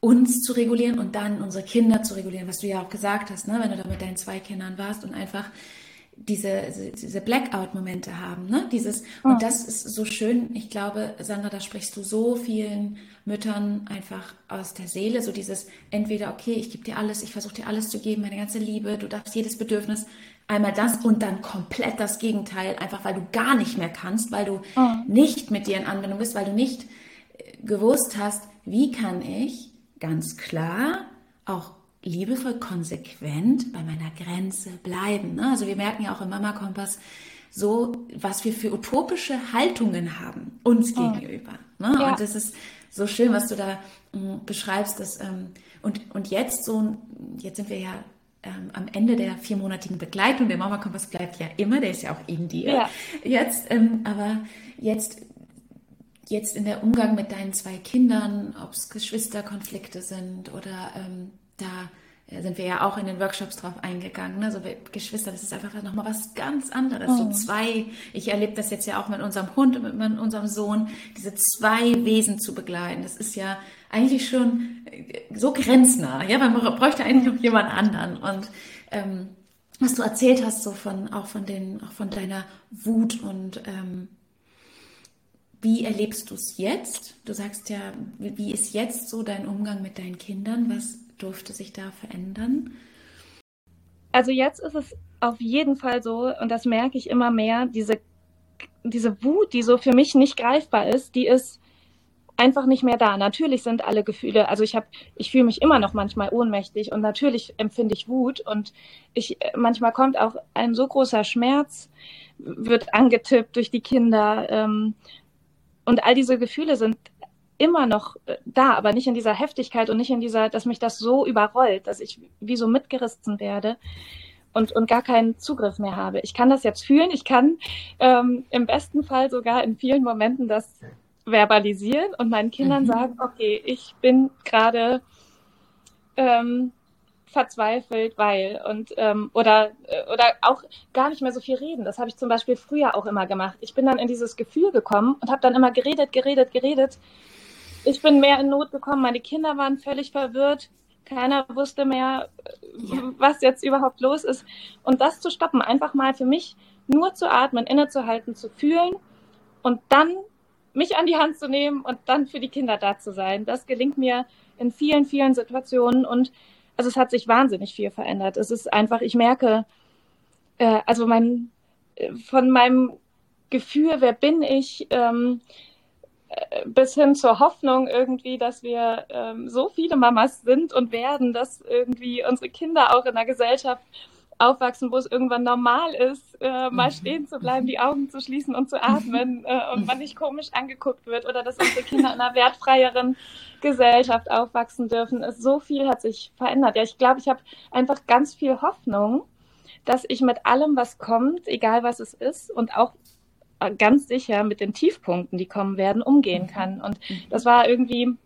uns zu regulieren und dann unsere Kinder zu regulieren, was du ja auch gesagt hast, ne? wenn du da mit deinen zwei Kindern warst und einfach diese, diese Blackout-Momente haben, ne? Dieses, und oh. das ist so schön. Ich glaube, Sandra, da sprichst du so vielen Müttern einfach aus der Seele, so dieses entweder, okay, ich gebe dir alles, ich versuche dir alles zu geben, meine ganze Liebe, du darfst jedes Bedürfnis, einmal das und dann komplett das Gegenteil, einfach weil du gar nicht mehr kannst, weil du oh. nicht mit dir in Anwendung bist, weil du nicht äh, gewusst hast, wie kann ich ganz klar auch liebevoll konsequent bei meiner Grenze bleiben. Ne? Also wir merken ja auch im Mama Kompass so, was wir für utopische Haltungen haben uns oh. gegenüber. Ne? Ja. Und das ist so schön, was du da mh, beschreibst. Dass, ähm, und, und jetzt so, jetzt sind wir ja ähm, am Ende der viermonatigen Begleitung. Der Mama Kompass bleibt ja immer, der ist ja auch in dir. Ja. Jetzt, ähm, aber jetzt jetzt in der Umgang mit deinen zwei Kindern, ob es Geschwisterkonflikte sind oder ähm, da sind wir ja auch in den Workshops drauf eingegangen. Ne? So Geschwister, das ist einfach nochmal was ganz anderes. Oh. So zwei, ich erlebe das jetzt ja auch mit unserem Hund und mit unserem Sohn, diese zwei Wesen zu begleiten. Das ist ja eigentlich schon äh, so grenznah. Ja, man bräuchte eigentlich noch jemand anderen. Und ähm, was du erzählt hast, so von auch von den, auch von deiner Wut und ähm, wie erlebst du es jetzt? Du sagst ja, wie ist jetzt so dein Umgang mit deinen Kindern? Was durfte sich da verändern? Also jetzt ist es auf jeden Fall so, und das merke ich immer mehr, diese, diese Wut, die so für mich nicht greifbar ist, die ist einfach nicht mehr da. Natürlich sind alle Gefühle, also ich habe, ich fühle mich immer noch manchmal ohnmächtig und natürlich empfinde ich Wut und ich manchmal kommt auch ein so großer Schmerz, wird angetippt durch die Kinder. Ähm, und all diese Gefühle sind immer noch äh, da, aber nicht in dieser Heftigkeit und nicht in dieser, dass mich das so überrollt, dass ich wie so mitgerissen werde und, und gar keinen Zugriff mehr habe. Ich kann das jetzt fühlen, ich kann ähm, im besten Fall sogar in vielen Momenten das verbalisieren und meinen Kindern mhm. sagen, okay, ich bin gerade ähm, verzweifelt, weil und ähm, oder äh, oder auch gar nicht mehr so viel reden. Das habe ich zum Beispiel früher auch immer gemacht. Ich bin dann in dieses Gefühl gekommen und habe dann immer geredet, geredet, geredet. Ich bin mehr in Not gekommen. Meine Kinder waren völlig verwirrt. Keiner wusste mehr, was jetzt überhaupt los ist. Und das zu stoppen, einfach mal für mich nur zu atmen, innezuhalten, zu fühlen und dann mich an die Hand zu nehmen und dann für die Kinder da zu sein. Das gelingt mir in vielen, vielen Situationen und also es hat sich wahnsinnig viel verändert. Es ist einfach, ich merke, äh, also mein, äh, von meinem Gefühl, wer bin ich, ähm, äh, bis hin zur Hoffnung irgendwie, dass wir ähm, so viele Mamas sind und werden, dass irgendwie unsere Kinder auch in einer Gesellschaft aufwachsen, wo es irgendwann normal ist, äh, mal mhm. stehen zu bleiben, die Augen zu schließen und zu atmen äh, und man nicht komisch angeguckt wird oder dass unsere Kinder in einer wertfreieren Gesellschaft aufwachsen dürfen. Es, so viel hat sich verändert. Ja, ich glaube, ich habe einfach ganz viel Hoffnung, dass ich mit allem, was kommt, egal was es ist, und auch ganz sicher mit den Tiefpunkten, die kommen werden, umgehen mhm. kann. Und mhm. das war irgendwie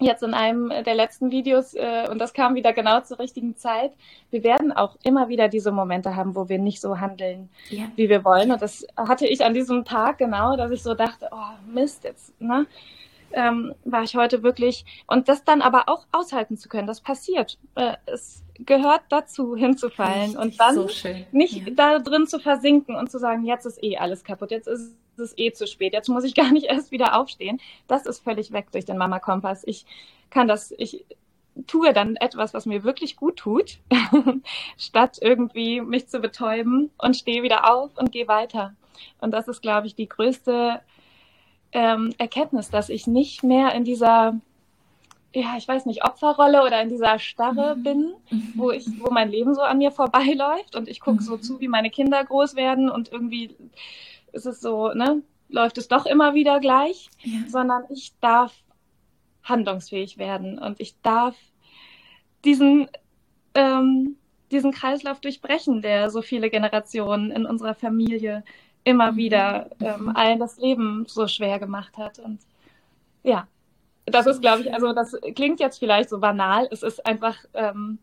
jetzt in einem der letzten Videos, äh, und das kam wieder genau zur richtigen Zeit, wir werden auch immer wieder diese Momente haben, wo wir nicht so handeln, ja. wie wir wollen. Und das hatte ich an diesem Tag genau, dass ich so dachte, oh Mist, jetzt, ne? Ähm, war ich heute wirklich und das dann aber auch aushalten zu können, das passiert. Äh, es gehört dazu, hinzufallen und dann so nicht ja. da drin zu versinken und zu sagen, jetzt ist eh alles kaputt, jetzt ist es ist eh zu spät, jetzt muss ich *laughs* gar nicht erst wieder aufstehen. Das ist völlig weg durch den Mama Kompass. Ich kann das, ich tue dann etwas, was mir wirklich gut tut, *laughs* statt irgendwie mich zu betäuben und stehe wieder auf und gehe weiter. Und das ist, glaube ich, die größte ähm, Erkenntnis, dass ich nicht mehr in dieser ja, ich weiß nicht, Opferrolle oder in dieser Starre mhm. bin, mhm. wo ich, wo mein Leben so an mir vorbeiläuft und ich gucke mhm. so zu, wie meine Kinder groß werden und irgendwie ist es so, ne, läuft es doch immer wieder gleich, ja. sondern ich darf handlungsfähig werden und ich darf diesen, ähm, diesen Kreislauf durchbrechen, der so viele Generationen in unserer Familie immer mhm. wieder ähm, mhm. allen das Leben so schwer gemacht hat. Und ja, das ist, glaube ich, also das klingt jetzt vielleicht so banal. Es ist einfach ähm,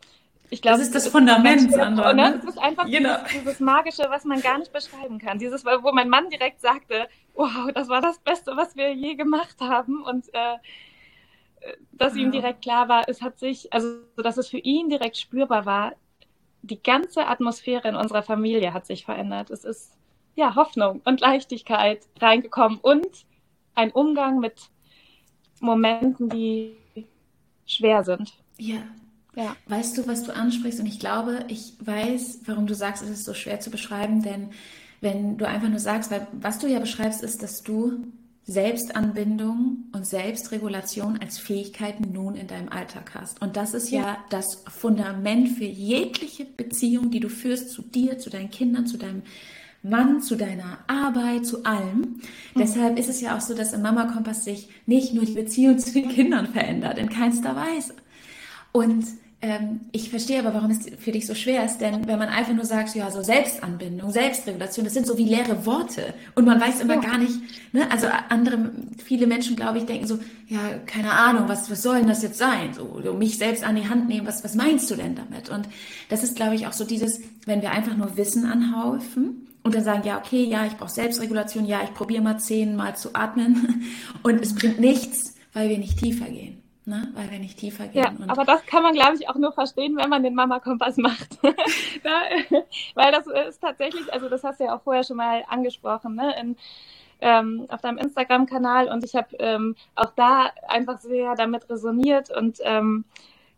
ich glaube, das ist das, das Fundament, Sandra. Ne? Das ist einfach genau. dieses, dieses, Magische, was man gar nicht beschreiben kann. Dieses, wo mein Mann direkt sagte, wow, das war das Beste, was wir je gemacht haben. Und äh, dass ihm direkt klar war, es hat sich, also dass es für ihn direkt spürbar war, die ganze Atmosphäre in unserer Familie hat sich verändert. Es ist ja Hoffnung und Leichtigkeit reingekommen und ein Umgang mit Momenten, die schwer sind. Ja, ja. Weißt du, was du ansprichst? Und ich glaube, ich weiß, warum du sagst, es ist so schwer zu beschreiben, denn wenn du einfach nur sagst, weil was du ja beschreibst, ist, dass du Selbstanbindung und Selbstregulation als Fähigkeiten nun in deinem Alltag hast. Und das ist ja. ja. das Fundament für jegliche Beziehung, die du führst zu dir, zu deinen Kindern, zu deinem Mann, zu deiner Arbeit, zu allem. Mhm. Deshalb ist es ja auch so, dass im Mama Kompass sich nicht nur die Beziehung zu den Kindern verändert, in keinster Weise. Und ähm, ich verstehe aber, warum es für dich so schwer ist, denn wenn man einfach nur sagt, ja, so Selbstanbindung, Selbstregulation, das sind so wie leere Worte und man weiß immer ja. gar nicht, ne, also andere, viele Menschen, glaube ich, denken so, ja, keine Ahnung, was, was soll denn das jetzt sein? So, so mich selbst an die Hand nehmen, was, was meinst du denn damit? Und das ist, glaube ich, auch so dieses, wenn wir einfach nur Wissen anhaufen, und dann sagen, ja, okay, ja, ich brauche Selbstregulation, ja, ich probiere mal zehnmal zu atmen *laughs* und es bringt nichts, weil wir nicht tiefer gehen ne? weil wir nicht tiefer gehen. Ja, aber das kann man, glaube ich, auch nur verstehen, wenn man den Mama-Kompass macht. *laughs* ja, weil das ist tatsächlich, also das hast du ja auch vorher schon mal angesprochen, ne? In, ähm, auf deinem Instagram-Kanal und ich habe ähm, auch da einfach sehr damit resoniert und ähm,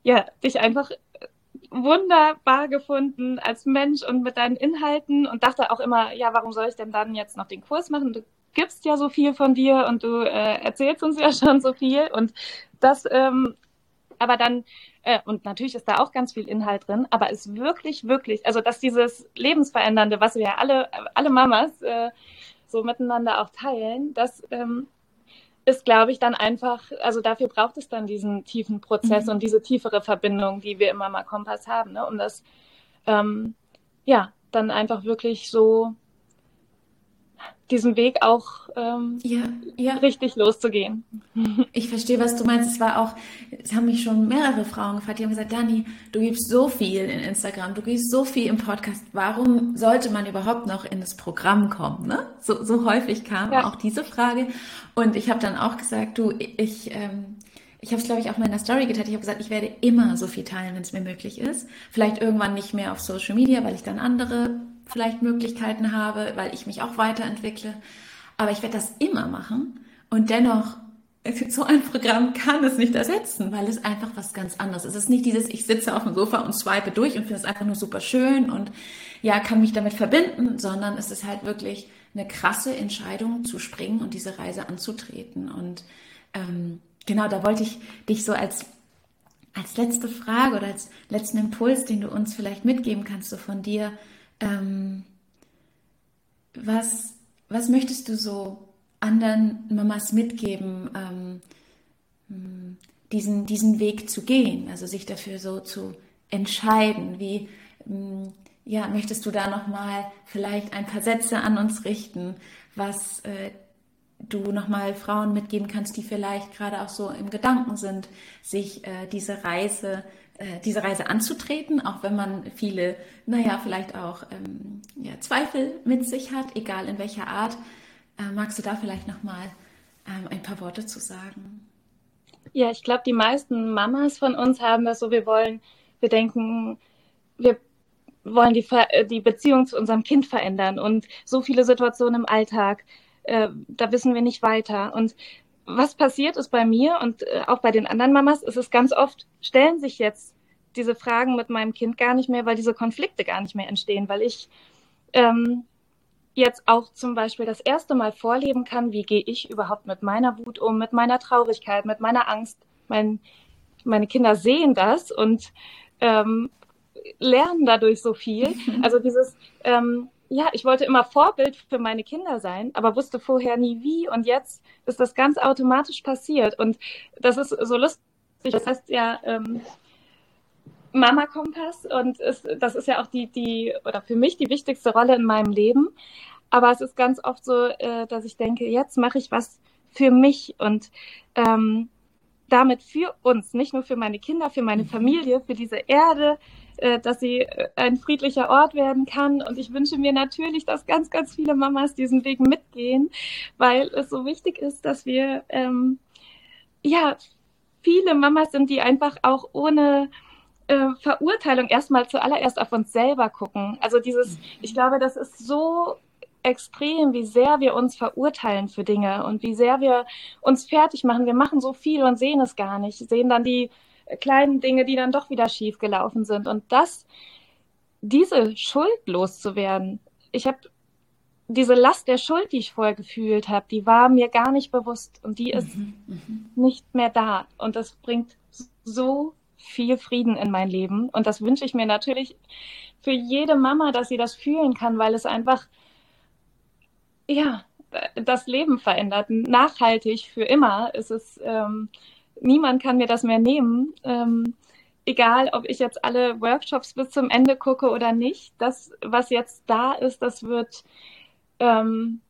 ja, dich einfach wunderbar gefunden als Mensch und mit deinen Inhalten und dachte auch immer, ja, warum soll ich denn dann jetzt noch den Kurs machen? Du gibst ja so viel von dir und du äh, erzählst uns ja *laughs* schon so viel und das, ähm, aber dann, äh, und natürlich ist da auch ganz viel Inhalt drin, aber ist wirklich, wirklich, also dass dieses Lebensverändernde, was wir ja alle, alle Mamas äh, so miteinander auch teilen, das ähm, ist, glaube ich, dann einfach, also dafür braucht es dann diesen tiefen Prozess mhm. und diese tiefere Verbindung, die wir im Mama Kompass haben, ne, um das, ähm, ja, dann einfach wirklich so diesen Weg auch ähm, ja, ja. richtig loszugehen. *laughs* Ich verstehe, was du meinst. Es war auch, es haben mich schon mehrere Frauen gefragt, die haben gesagt, Dani, du gibst so viel in Instagram, du gibst so viel im Podcast. Warum sollte man überhaupt noch in das Programm kommen? Ne? So, so häufig kam ja. auch diese Frage. Und ich habe dann auch gesagt, du, ich, ähm, ich habe es, glaube ich, auch in meiner Story geteilt. Ich habe gesagt, ich werde immer so viel teilen, wenn es mir möglich ist. Vielleicht irgendwann nicht mehr auf Social Media, weil ich dann andere vielleicht Möglichkeiten habe, weil ich mich auch weiterentwickle. Aber ich werde das immer machen und dennoch so ein Programm kann es nicht ersetzen, weil es einfach was ganz anderes ist. Es ist nicht dieses, ich sitze auf dem Sofa und swipe durch und finde es einfach nur super schön und ja, kann mich damit verbinden, sondern es ist halt wirklich eine krasse Entscheidung zu springen und diese Reise anzutreten. Und ähm, genau, da wollte ich dich so als, als letzte Frage oder als letzten Impuls, den du uns vielleicht mitgeben kannst, so von dir, ähm, was, was möchtest du so anderen Mamas mitgeben, ähm, hm, diesen, diesen Weg zu gehen, also sich dafür so zu entscheiden? Wie hm, ja, möchtest du da nochmal vielleicht ein paar Sätze an uns richten, was äh, du nochmal Frauen mitgeben kannst, die vielleicht gerade auch so im Gedanken sind, sich äh, diese Reise äh, diese Reise anzutreten, auch wenn man viele, naja, vielleicht auch ähm, ja, Zweifel mit sich hat, egal in welcher Art. Äh, magst du da vielleicht nochmal ähm, ein paar Worte zu sagen? Ja, ich glaube, die meisten Mamas von uns haben das so, wir wollen, wir denken, wir wollen die, die Beziehung zu unserem Kind verändern und so viele Situationen im Alltag, äh, da wissen wir nicht weiter. Und was passiert ist bei mir und äh, auch bei den anderen Mamas, ist es ganz oft, stellen sich jetzt diese Fragen mit meinem Kind gar nicht mehr, weil diese Konflikte gar nicht mehr entstehen, weil ich ähm, jetzt auch zum Beispiel das erste Mal vorleben kann, wie gehe ich überhaupt mit meiner Wut um, mit meiner Traurigkeit, mit meiner Angst. Mein, meine Kinder sehen das und ähm, lernen dadurch so viel. *laughs* Also dieses, ähm, ja, ich wollte immer Vorbild für meine Kinder sein, aber wusste vorher nie wie. Und jetzt ist das ganz automatisch passiert. Und das ist so lustig. Das heißt ja ähm, Mama Kompass und ist, das ist ja auch die, die, oder für mich die wichtigste Rolle in meinem Leben. Aber es ist ganz oft so, äh, dass ich denke, jetzt mache ich was für mich und ähm, damit für uns, nicht nur für meine Kinder, für meine Familie, für diese Erde, äh, dass sie äh, ein friedlicher Ort werden kann. Und ich wünsche mir natürlich, dass ganz, ganz viele Mamas diesen Weg mitgehen, weil es so wichtig ist, dass wir ähm, ja viele Mamas sind, die einfach auch ohne äh, Verurteilung erstmal zuallererst auf uns selber gucken. Also dieses, ich glaube, das ist so extrem, wie sehr wir uns verurteilen für Dinge und wie sehr wir uns fertig machen. Wir machen so viel und sehen es gar nicht, sehen dann die kleinen Dinge, die dann doch wieder schief gelaufen sind. Und das, diese Schuld loszuwerden, ich habe diese Last der Schuld, die ich vorher gefühlt habe, die war mir gar nicht bewusst und die ist mhm, mhm. nicht mehr da. Und das bringt so viel Frieden in mein Leben. Und das wünsche ich mir natürlich für jede Mama, dass sie das fühlen kann, weil es einfach, ja, das Leben verändert. Nachhaltig für immer ist es, ähm, niemand kann mir das mehr nehmen. Ähm, egal, ob ich jetzt alle Workshops bis zum Ende gucke oder nicht. Das, was jetzt da ist, das wird, ähm,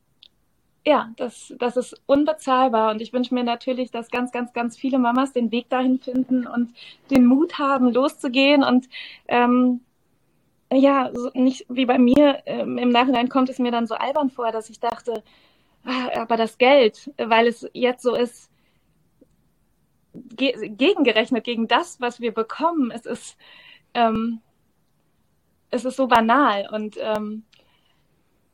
ja, das, das ist unbezahlbar. Und ich wünsche mir natürlich, dass ganz, ganz, ganz viele Mamas den Weg dahin finden und den Mut haben, loszugehen und ähm, ja, so nicht wie bei mir, ähm, im Nachhinein kommt es mir dann so albern vor, dass ich dachte, ah, aber das Geld, weil es jetzt so ist, ge gegengerechnet gegen das, was wir bekommen, es ist, ähm, es ist so banal und ähm,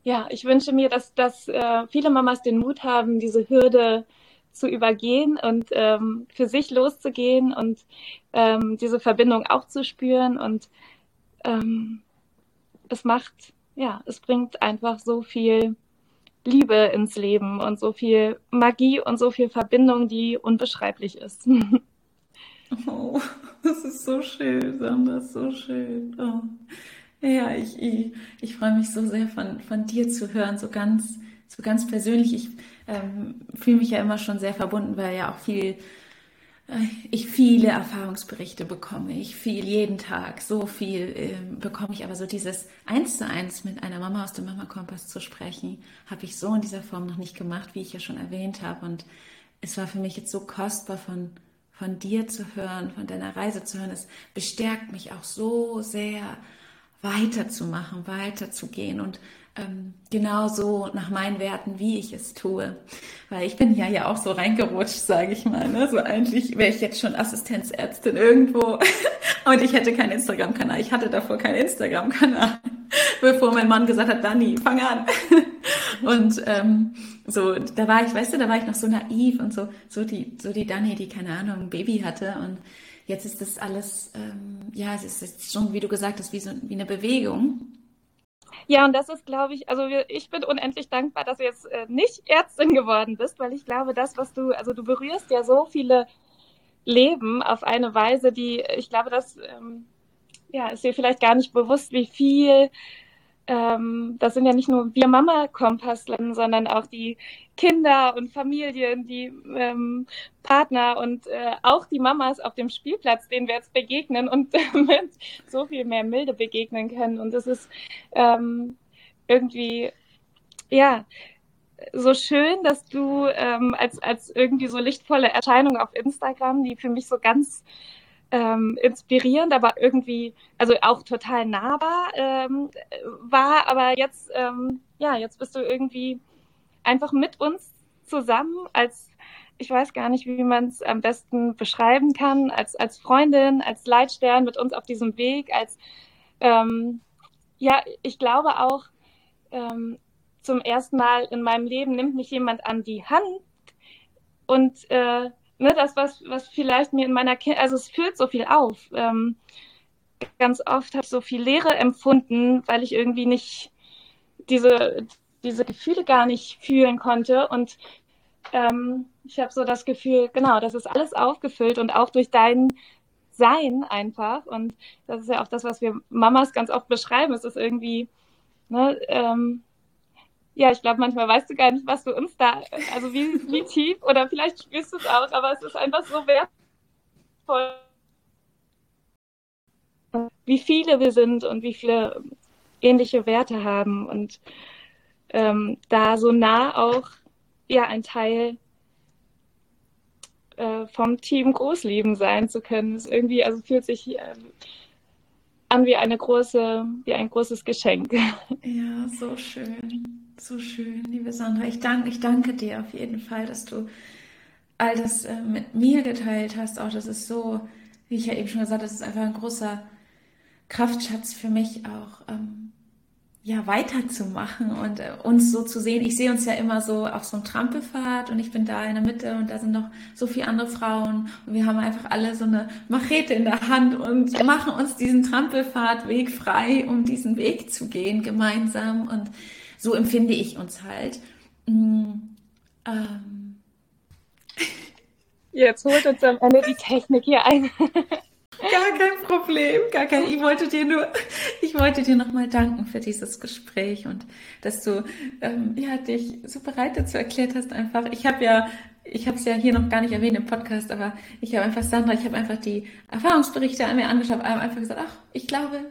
ja, ich wünsche mir, dass, dass äh, viele Mamas den Mut haben, diese Hürde zu übergehen und ähm, für sich loszugehen und ähm, diese Verbindung auch zu spüren und ähm, es macht, ja, es bringt einfach so viel Liebe ins Leben und so viel Magie und so viel Verbindung, die unbeschreiblich ist. *laughs* Oh, das ist so schön, Sandra, so schön. Oh. Ja, ich, ich, ich freue mich so sehr von, von dir zu hören, so ganz, so ganz persönlich. Ich ähm, fühle mich ja immer schon sehr verbunden, weil ja auch viel ich viele Erfahrungsberichte bekomme, ich viel jeden Tag, so viel äh, bekomme ich, aber so dieses eins zu eins mit einer Mama aus dem Mama Kompass zu sprechen, habe ich so in dieser Form noch nicht gemacht, wie ich ja schon erwähnt habe. Und es war für mich jetzt so kostbar von, von dir zu hören, von deiner Reise zu hören. Es bestärkt mich auch so sehr, weiterzumachen, weiterzugehen und ähm, genauso nach meinen Werten, wie ich es tue. Weil ich bin ja ja auch so reingerutscht, sage ich mal. Ne? So eigentlich wäre ich jetzt schon Assistenzärztin irgendwo *laughs* und ich hätte keinen Instagram-Kanal. Ich hatte davor keinen Instagram-Kanal, *laughs* bevor mein Mann gesagt hat, Dani, fang an. *laughs* und ähm, so, da war ich, weißt du, da war ich noch so naiv und so, so die, so die Dani, die keine Ahnung, ein Baby hatte und jetzt ist das alles, ähm, ja, es ist jetzt schon, wie du gesagt hast, wie so wie eine Bewegung. Ja, und das ist, glaube ich, also ich bin unendlich dankbar, dass du jetzt äh, nicht Ärztin geworden bist, weil ich glaube, das, was du, also du berührst ja so viele Leben auf eine Weise, die, ich glaube, das ähm, ja, ist dir vielleicht gar nicht bewusst, wie viel ähm, das sind ja nicht nur wir Mama-Kompasslern, sondern auch die Kinder und Familien, die ähm, Partner und äh, auch die Mamas auf dem Spielplatz, denen wir jetzt begegnen und *laughs* mit so viel mehr Milde begegnen können. Und es ist ähm, irgendwie, ja, so schön, dass du ähm, als, als irgendwie so lichtvolle Erscheinung auf Instagram, die für mich so ganz ähm, inspirierend, aber irgendwie, also auch total nahbar ähm, war. Aber jetzt, ähm, ja, jetzt bist du irgendwie einfach mit uns zusammen als, ich weiß gar nicht, wie man es am besten beschreiben kann, als, als Freundin, als Leitstern mit uns auf diesem Weg, als, ähm, ja, ich glaube auch, ähm, zum ersten Mal in meinem Leben nimmt mich jemand an die Hand und äh, ne, das, was, was vielleicht mir in meiner Kindheit, also es fühlt so viel auf. Ähm, ganz oft habe ich so viel Leere empfunden, weil ich irgendwie nicht diese, diese Gefühle gar nicht fühlen konnte. Und ähm, ich habe so das Gefühl, genau, das ist alles aufgefüllt und auch durch dein Sein einfach. Und das ist ja auch das, was wir Mamas ganz oft beschreiben. Es ist irgendwie, ne, ähm, ja, ich glaube, manchmal weißt du gar nicht, was du uns da, also wie, wie tief, oder vielleicht spürst du es auch, aber es ist einfach so wertvoll, wie viele wir sind und wie viele ähnliche Werte haben und ähm, da so nah auch ja ein Teil äh, vom Team Großleben sein zu können, ist irgendwie, also fühlt sich äh, an wie eine große, wie ein großes Geschenk. Ja, so schön. So schön, liebe Sandra. Ich danke, ich danke dir auf jeden Fall, dass du all das äh, mit mir geteilt hast. Auch das ist so, wie ich ja eben schon gesagt habe, das ist einfach ein großer Kraftschatz für mich auch, ähm, ja, weiterzumachen und äh, uns so zu sehen. Ich sehe uns ja immer so auf so einem Trampelfahrt und ich bin da in der Mitte und da sind noch so viele andere Frauen und wir haben einfach alle so eine Machete in der Hand und machen uns diesen Trampelfahrtweg frei, um diesen Weg zu gehen gemeinsam und so empfinde ich uns halt. Mm, ähm. Jetzt holt uns am Ende die Technik hier ein. *laughs* Gar kein Problem, gar kein. Ich wollte dir nur, ich wollte dir nochmal danken für dieses Gespräch und dass du ähm, ja dich so bereit dazu erklärt hast. Einfach, ich habe ja, ich habe es ja hier noch gar nicht erwähnt im Podcast, aber ich habe einfach Sandra, ich habe einfach die Erfahrungsberichte an mir angeschaut, einfach gesagt, ach, ich glaube,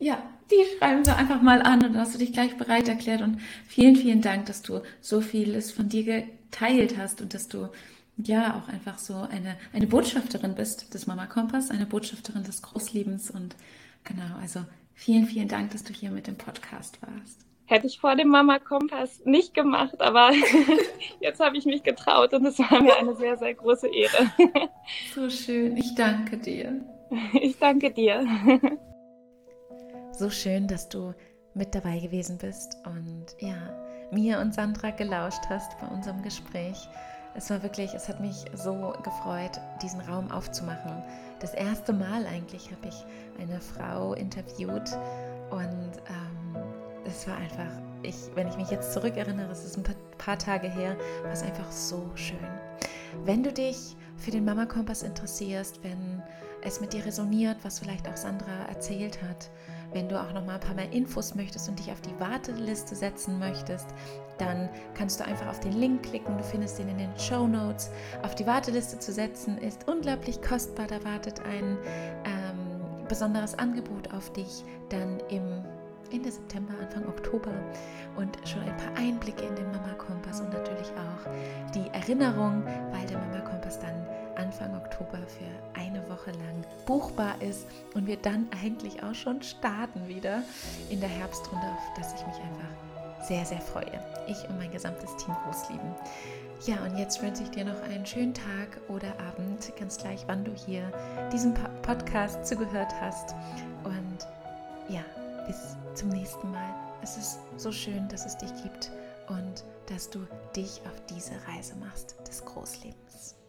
ja, die schreiben wir einfach mal an und dann hast du dich gleich bereit erklärt und vielen, vielen Dank, dass du so vieles von dir geteilt hast und dass du ja auch einfach so eine, eine Botschafterin bist des Mama Kompass, eine Botschafterin des Großlebens und genau, also vielen, vielen Dank, dass du hier mit dem Podcast warst. Hätte ich vor dem Mama Kompass nicht gemacht, aber *laughs* jetzt habe ich mich getraut und es war mir eine sehr, sehr große Ehre. so schön, ich danke dir. Ich danke dir. So schön, dass du mit dabei gewesen bist und ja, mir und Sandra gelauscht hast bei unserem Gespräch. Es war wirklich, es hat mich so gefreut, diesen Raum aufzumachen. Das erste Mal eigentlich habe ich eine Frau interviewt und ähm, es war einfach, ich, wenn ich mich jetzt zurückerinnere, es ist ein paar, paar Tage her, war es einfach so schön. Wenn du dich für den Mama Kompass interessierst, wenn es mit dir resoniert, was vielleicht auch Sandra erzählt hat, wenn du auch noch mal ein paar mehr Infos möchtest und dich auf die Warteliste setzen möchtest, dann kannst du einfach auf den Link klicken. Du findest ihn in den Show Notes. Auf die Warteliste zu setzen ist unglaublich kostbar. Da wartet ein ähm, besonderes Angebot auf dich dann im Ende September, Anfang Oktober und schon ein paar Einblicke in den Mama Kompass und natürlich auch die Erinnerung, weil der Mama Kompass dann Anfang Oktober für eine Woche lang buchbar ist und wir dann eigentlich auch schon starten wieder in der Herbstrunde, auf das ich mich einfach sehr, sehr freue. Ich und mein gesamtes Team Großlieben. Ja, und jetzt wünsche ich dir noch einen schönen Tag oder Abend, ganz gleich, wann du hier diesem Podcast zugehört hast. Und ja, bis zum nächsten Mal. Es ist so schön, dass es dich gibt und dass du dich auf diese Reise machst des Großlebens.